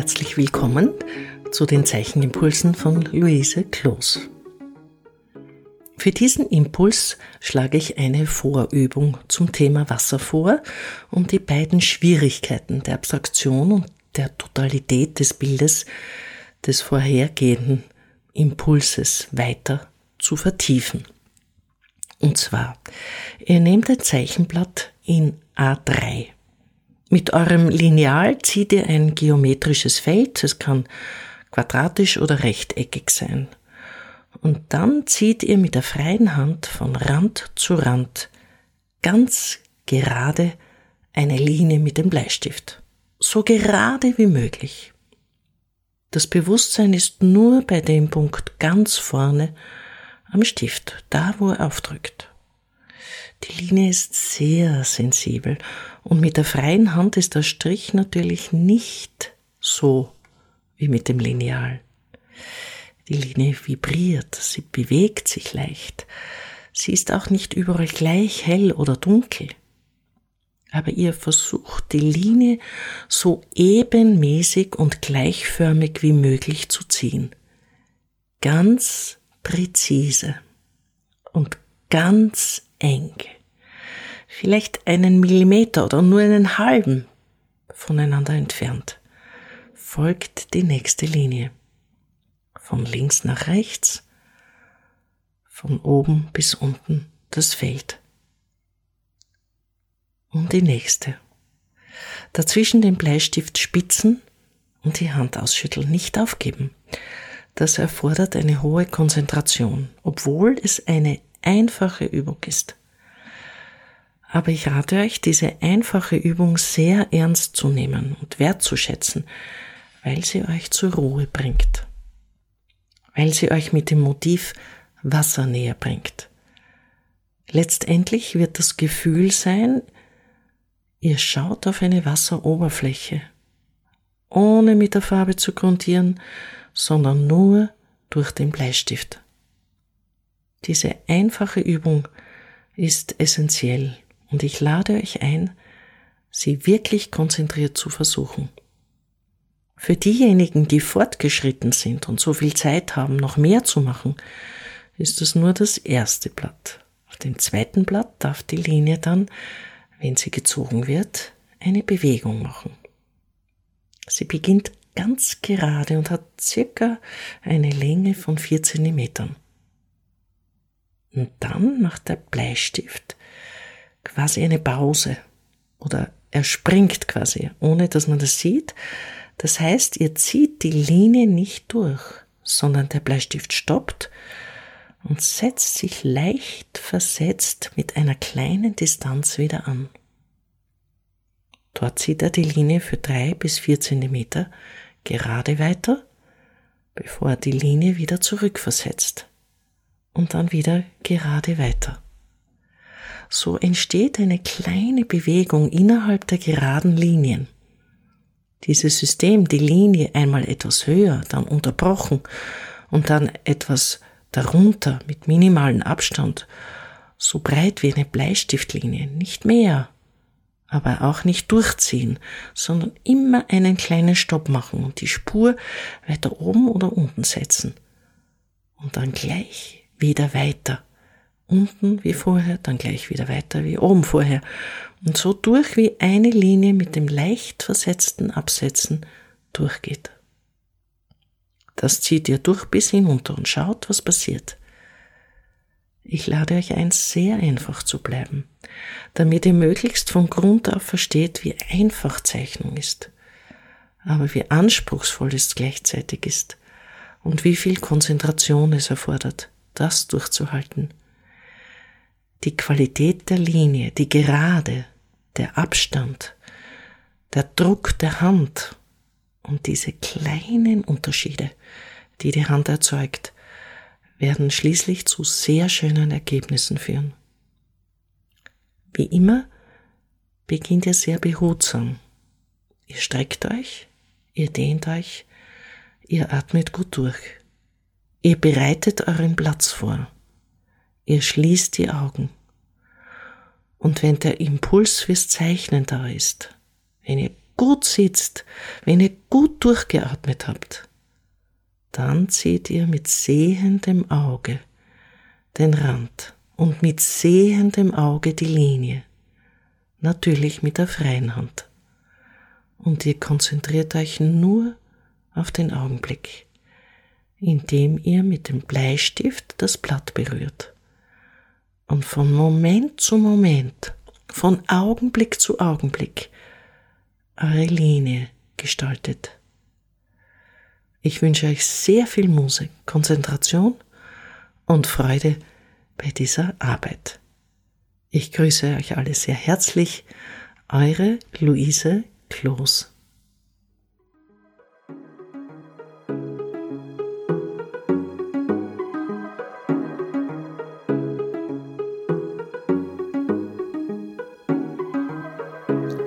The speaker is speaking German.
Herzlich willkommen zu den Zeichenimpulsen von Luise Kloos. Für diesen Impuls schlage ich eine Vorübung zum Thema Wasser vor, um die beiden Schwierigkeiten der Abstraktion und der Totalität des Bildes des vorhergehenden Impulses weiter zu vertiefen. Und zwar, ihr nehmt ein Zeichenblatt in A3. Mit eurem Lineal zieht ihr ein geometrisches Feld, es kann quadratisch oder rechteckig sein. Und dann zieht ihr mit der freien Hand von Rand zu Rand ganz gerade eine Linie mit dem Bleistift. So gerade wie möglich. Das Bewusstsein ist nur bei dem Punkt ganz vorne am Stift, da wo er aufdrückt. Die Linie ist sehr sensibel und mit der freien Hand ist der Strich natürlich nicht so wie mit dem Lineal. Die Linie vibriert, sie bewegt sich leicht. Sie ist auch nicht überall gleich hell oder dunkel. Aber ihr versucht die Linie so ebenmäßig und gleichförmig wie möglich zu ziehen. Ganz präzise und ganz eng. Vielleicht einen Millimeter oder nur einen halben voneinander entfernt. Folgt die nächste Linie. Von links nach rechts, von oben bis unten das Feld. Und die nächste. Dazwischen den Bleistift spitzen und die Hand ausschütteln, nicht aufgeben. Das erfordert eine hohe Konzentration, obwohl es eine einfache Übung ist. Aber ich rate euch, diese einfache Übung sehr ernst zu nehmen und wertzuschätzen, weil sie euch zur Ruhe bringt, weil sie euch mit dem Motiv Wasser näher bringt. Letztendlich wird das Gefühl sein, ihr schaut auf eine Wasseroberfläche, ohne mit der Farbe zu grundieren, sondern nur durch den Bleistift. Diese einfache Übung ist essentiell und ich lade euch ein, sie wirklich konzentriert zu versuchen. Für diejenigen, die fortgeschritten sind und so viel Zeit haben, noch mehr zu machen, ist es nur das erste Blatt. Auf dem zweiten Blatt darf die Linie dann, wenn sie gezogen wird, eine Bewegung machen. Sie beginnt ganz gerade und hat circa eine Länge von vier Zentimetern. Und dann macht der Bleistift quasi eine Pause oder er springt quasi, ohne dass man das sieht. Das heißt, ihr zieht die Linie nicht durch, sondern der Bleistift stoppt und setzt sich leicht versetzt mit einer kleinen Distanz wieder an. Dort zieht er die Linie für drei bis vier Zentimeter gerade weiter, bevor er die Linie wieder zurückversetzt und dann wieder gerade weiter. So entsteht eine kleine Bewegung innerhalb der geraden Linien. Dieses System, die Linie einmal etwas höher, dann unterbrochen und dann etwas darunter mit minimalem Abstand, so breit wie eine Bleistiftlinie, nicht mehr, aber auch nicht durchziehen, sondern immer einen kleinen Stopp machen und die Spur weiter oben oder unten setzen und dann gleich wieder weiter. Unten wie vorher, dann gleich wieder weiter wie oben vorher. Und so durch wie eine Linie mit dem leicht versetzten Absetzen durchgeht. Das zieht ihr durch bis hinunter und schaut, was passiert. Ich lade euch ein, sehr einfach zu bleiben, damit ihr möglichst von Grund auf versteht, wie einfach Zeichnung ist, aber wie anspruchsvoll es gleichzeitig ist und wie viel Konzentration es erfordert das durchzuhalten. Die Qualität der Linie, die Gerade, der Abstand, der Druck der Hand und diese kleinen Unterschiede, die die Hand erzeugt, werden schließlich zu sehr schönen Ergebnissen führen. Wie immer beginnt ihr sehr behutsam. Ihr streckt euch, ihr dehnt euch, ihr atmet gut durch. Ihr bereitet euren Platz vor. Ihr schließt die Augen. Und wenn der Impuls fürs Zeichnen da ist, wenn ihr gut sitzt, wenn ihr gut durchgeatmet habt, dann seht ihr mit sehendem Auge den Rand und mit sehendem Auge die Linie, natürlich mit der freien Hand. Und ihr konzentriert euch nur auf den Augenblick, indem ihr mit dem Bleistift das Blatt berührt. Und von Moment zu Moment, von Augenblick zu Augenblick, eure Linie gestaltet. Ich wünsche euch sehr viel Musik, Konzentration und Freude bei dieser Arbeit. Ich grüße euch alle sehr herzlich, eure Luise Kloß.